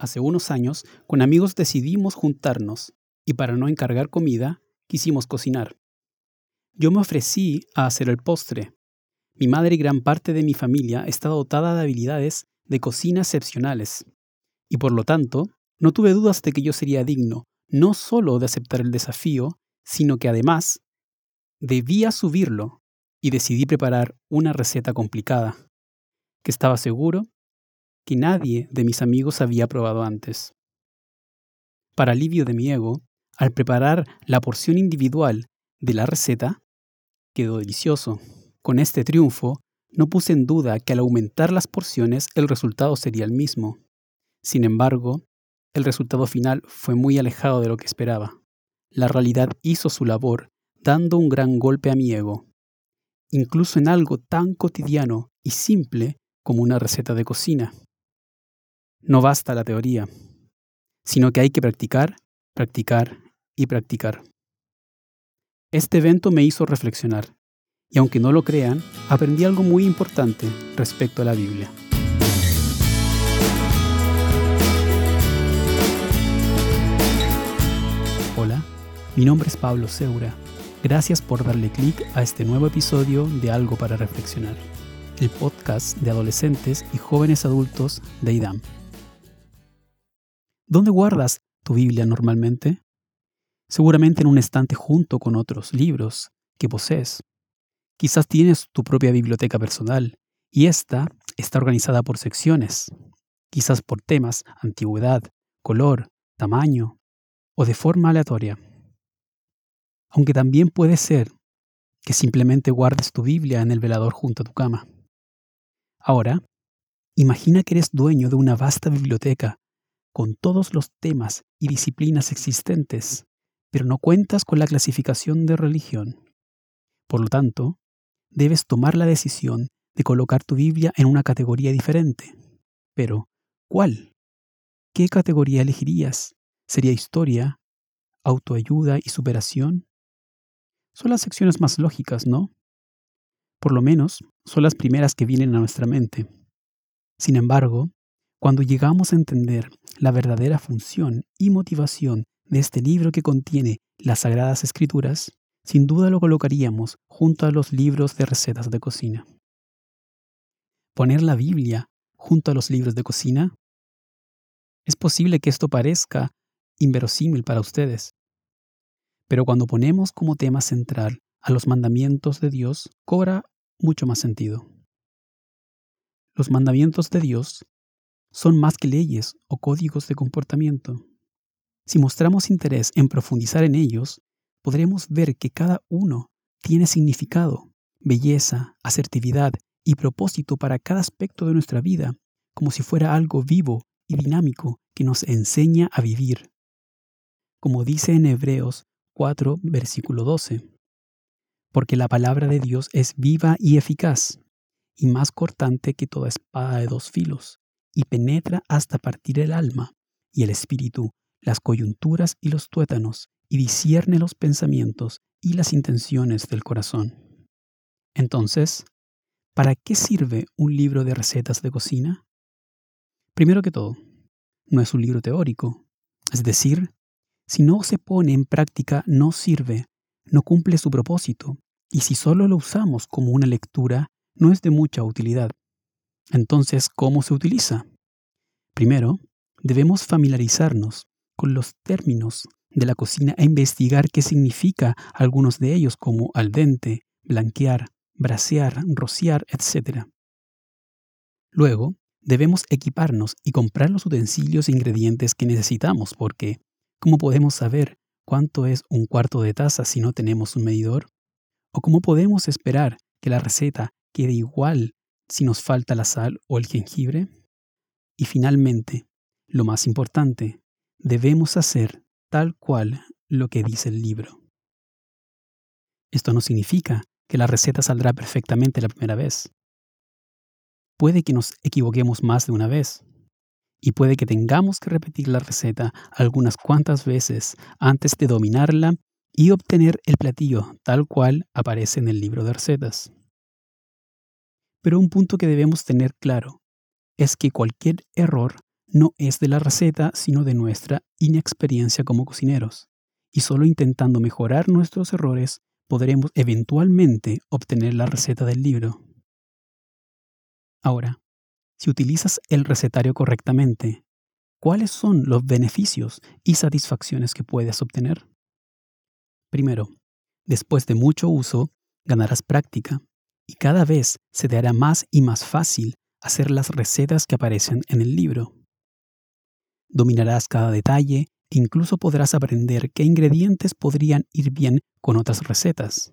Hace unos años, con amigos decidimos juntarnos y para no encargar comida, quisimos cocinar. Yo me ofrecí a hacer el postre. Mi madre y gran parte de mi familia está dotada de habilidades de cocina excepcionales, y por lo tanto, no tuve dudas de que yo sería digno no solo de aceptar el desafío, sino que además debía subirlo y decidí preparar una receta complicada, que estaba seguro que nadie de mis amigos había probado antes. Para alivio de mi ego, al preparar la porción individual de la receta, quedó delicioso. Con este triunfo, no puse en duda que al aumentar las porciones el resultado sería el mismo. Sin embargo, el resultado final fue muy alejado de lo que esperaba. La realidad hizo su labor, dando un gran golpe a mi ego. Incluso en algo tan cotidiano y simple como una receta de cocina. No basta la teoría, sino que hay que practicar, practicar y practicar. Este evento me hizo reflexionar, y aunque no lo crean, aprendí algo muy importante respecto a la Biblia. Hola, mi nombre es Pablo Seura. Gracias por darle clic a este nuevo episodio de Algo para Reflexionar, el podcast de adolescentes y jóvenes adultos de IDAM. ¿Dónde guardas tu Biblia normalmente? Seguramente en un estante junto con otros libros que posees. Quizás tienes tu propia biblioteca personal y esta está organizada por secciones, quizás por temas, antigüedad, color, tamaño o de forma aleatoria. Aunque también puede ser que simplemente guardes tu Biblia en el velador junto a tu cama. Ahora, imagina que eres dueño de una vasta biblioteca con todos los temas y disciplinas existentes, pero no cuentas con la clasificación de religión. Por lo tanto, debes tomar la decisión de colocar tu Biblia en una categoría diferente. Pero, ¿cuál? ¿Qué categoría elegirías? ¿Sería historia, autoayuda y superación? Son las secciones más lógicas, ¿no? Por lo menos son las primeras que vienen a nuestra mente. Sin embargo, cuando llegamos a entender la verdadera función y motivación de este libro que contiene las Sagradas Escrituras, sin duda lo colocaríamos junto a los libros de recetas de cocina. Poner la Biblia junto a los libros de cocina. Es posible que esto parezca inverosímil para ustedes, pero cuando ponemos como tema central a los mandamientos de Dios, cobra mucho más sentido. Los mandamientos de Dios son más que leyes o códigos de comportamiento. Si mostramos interés en profundizar en ellos, podremos ver que cada uno tiene significado, belleza, asertividad y propósito para cada aspecto de nuestra vida, como si fuera algo vivo y dinámico que nos enseña a vivir. Como dice en Hebreos 4, versículo 12, porque la palabra de Dios es viva y eficaz, y más cortante que toda espada de dos filos y penetra hasta partir el alma y el espíritu, las coyunturas y los tuétanos, y discierne los pensamientos y las intenciones del corazón. Entonces, ¿para qué sirve un libro de recetas de cocina? Primero que todo, no es un libro teórico, es decir, si no se pone en práctica no sirve, no cumple su propósito, y si solo lo usamos como una lectura, no es de mucha utilidad. Entonces, ¿cómo se utiliza? Primero, debemos familiarizarnos con los términos de la cocina e investigar qué significa algunos de ellos como al dente, blanquear, brasear, rociar, etc. Luego, debemos equiparnos y comprar los utensilios e ingredientes que necesitamos porque, ¿cómo podemos saber cuánto es un cuarto de taza si no tenemos un medidor? ¿O cómo podemos esperar que la receta quede igual si nos falta la sal o el jengibre? Y finalmente, lo más importante, debemos hacer tal cual lo que dice el libro. Esto no significa que la receta saldrá perfectamente la primera vez. Puede que nos equivoquemos más de una vez y puede que tengamos que repetir la receta algunas cuantas veces antes de dominarla y obtener el platillo tal cual aparece en el libro de recetas. Pero un punto que debemos tener claro es que cualquier error no es de la receta, sino de nuestra inexperiencia como cocineros. Y solo intentando mejorar nuestros errores podremos eventualmente obtener la receta del libro. Ahora, si utilizas el recetario correctamente, ¿cuáles son los beneficios y satisfacciones que puedes obtener? Primero, después de mucho uso, ganarás práctica y cada vez se te hará más y más fácil hacer las recetas que aparecen en el libro. Dominarás cada detalle e incluso podrás aprender qué ingredientes podrían ir bien con otras recetas.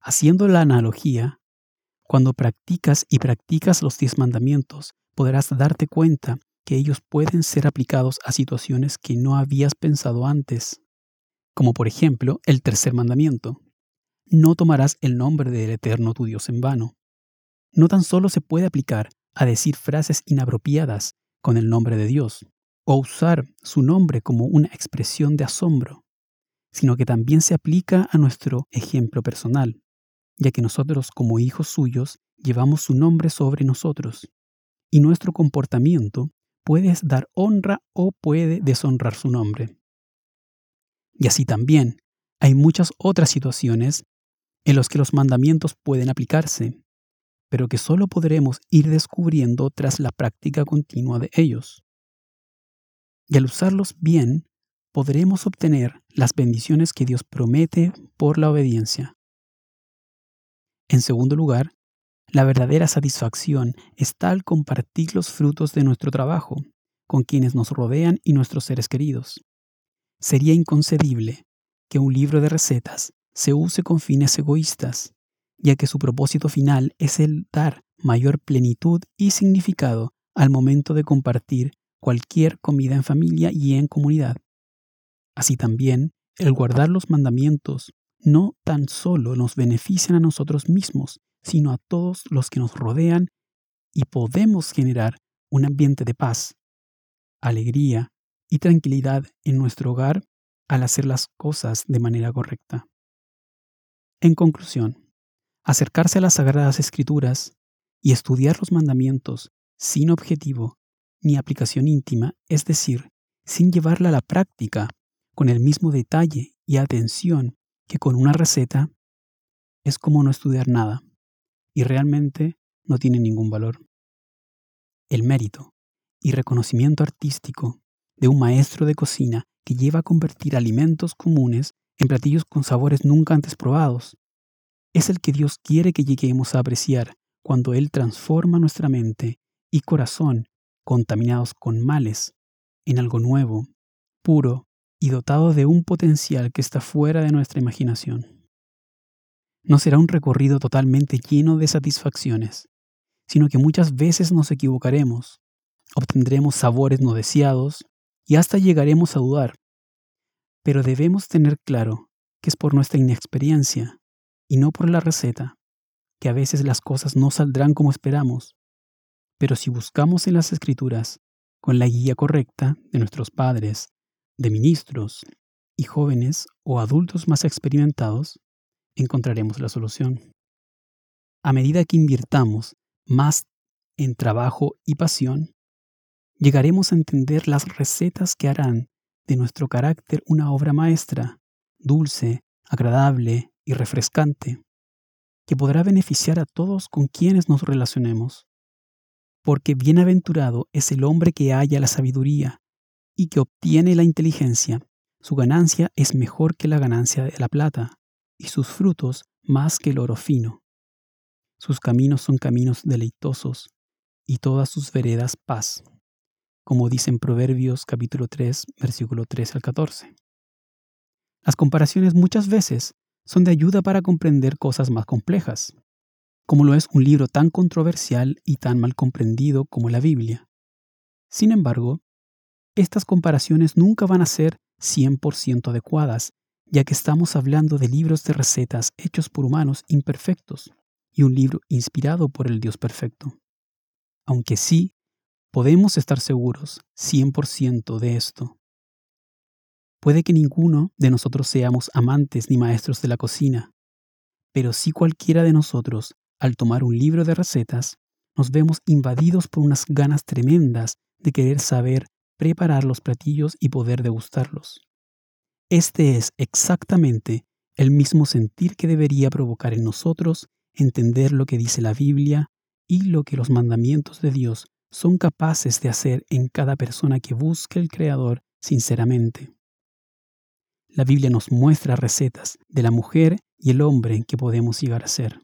Haciendo la analogía, cuando practicas y practicas los diez mandamientos, podrás darte cuenta que ellos pueden ser aplicados a situaciones que no habías pensado antes, como por ejemplo el tercer mandamiento. No tomarás el nombre del Eterno tu Dios en vano. No tan solo se puede aplicar a decir frases inapropiadas con el nombre de Dios, o usar su nombre como una expresión de asombro, sino que también se aplica a nuestro ejemplo personal, ya que nosotros como hijos suyos llevamos su nombre sobre nosotros, y nuestro comportamiento puede dar honra o puede deshonrar su nombre. Y así también hay muchas otras situaciones en las que los mandamientos pueden aplicarse, pero que solo podremos ir descubriendo tras la práctica continua de ellos y al usarlos bien, podremos obtener las bendiciones que Dios promete por la obediencia. En segundo lugar, la verdadera satisfacción está al compartir los frutos de nuestro trabajo con quienes nos rodean y nuestros seres queridos. Sería inconcebible que un libro de recetas se use con fines egoístas, ya que su propósito final es el dar mayor plenitud y significado al momento de compartir cualquier comida en familia y en comunidad. Así también, el guardar los mandamientos no tan solo nos benefician a nosotros mismos, sino a todos los que nos rodean y podemos generar un ambiente de paz, alegría y tranquilidad en nuestro hogar al hacer las cosas de manera correcta. En conclusión, acercarse a las Sagradas Escrituras y estudiar los mandamientos sin objetivo ni aplicación íntima, es decir, sin llevarla a la práctica con el mismo detalle y atención que con una receta, es como no estudiar nada y realmente no tiene ningún valor. El mérito y reconocimiento artístico de un maestro de cocina que lleva a convertir alimentos comunes en platillos con sabores nunca antes probados es el que Dios quiere que lleguemos a apreciar cuando Él transforma nuestra mente y corazón contaminados con males, en algo nuevo, puro y dotado de un potencial que está fuera de nuestra imaginación. No será un recorrido totalmente lleno de satisfacciones, sino que muchas veces nos equivocaremos, obtendremos sabores no deseados y hasta llegaremos a dudar. Pero debemos tener claro que es por nuestra inexperiencia y no por la receta, que a veces las cosas no saldrán como esperamos pero si buscamos en las escrituras, con la guía correcta de nuestros padres, de ministros y jóvenes o adultos más experimentados, encontraremos la solución. A medida que invirtamos más en trabajo y pasión, llegaremos a entender las recetas que harán de nuestro carácter una obra maestra, dulce, agradable y refrescante, que podrá beneficiar a todos con quienes nos relacionemos porque bienaventurado es el hombre que halla la sabiduría y que obtiene la inteligencia. Su ganancia es mejor que la ganancia de la plata, y sus frutos más que el oro fino. Sus caminos son caminos deleitosos, y todas sus veredas paz, como dice en Proverbios capítulo 3, versículo 13 al 14. Las comparaciones muchas veces son de ayuda para comprender cosas más complejas como lo es un libro tan controversial y tan mal comprendido como la Biblia. Sin embargo, estas comparaciones nunca van a ser 100% adecuadas, ya que estamos hablando de libros de recetas hechos por humanos imperfectos y un libro inspirado por el Dios perfecto. Aunque sí, podemos estar seguros 100% de esto. Puede que ninguno de nosotros seamos amantes ni maestros de la cocina, pero sí cualquiera de nosotros al tomar un libro de recetas, nos vemos invadidos por unas ganas tremendas de querer saber preparar los platillos y poder degustarlos. Este es exactamente el mismo sentir que debería provocar en nosotros entender lo que dice la Biblia y lo que los mandamientos de Dios son capaces de hacer en cada persona que busque el Creador sinceramente. La Biblia nos muestra recetas de la mujer y el hombre que podemos llegar a ser.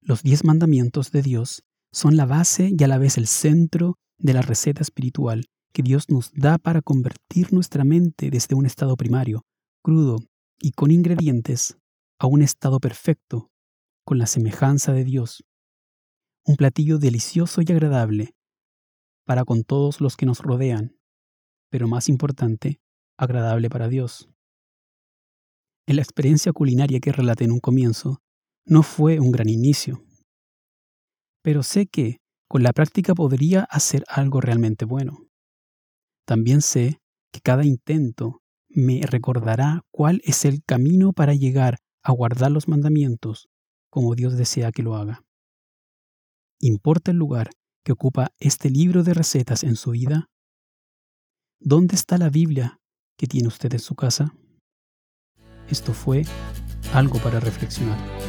Los diez mandamientos de Dios son la base y a la vez el centro de la receta espiritual que Dios nos da para convertir nuestra mente desde un estado primario, crudo y con ingredientes, a un estado perfecto, con la semejanza de Dios. Un platillo delicioso y agradable para con todos los que nos rodean, pero más importante, agradable para Dios. En la experiencia culinaria que relaté en un comienzo, no fue un gran inicio, pero sé que con la práctica podría hacer algo realmente bueno. También sé que cada intento me recordará cuál es el camino para llegar a guardar los mandamientos como Dios desea que lo haga. ¿Importa el lugar que ocupa este libro de recetas en su vida? ¿Dónde está la Biblia que tiene usted en su casa? Esto fue algo para reflexionar.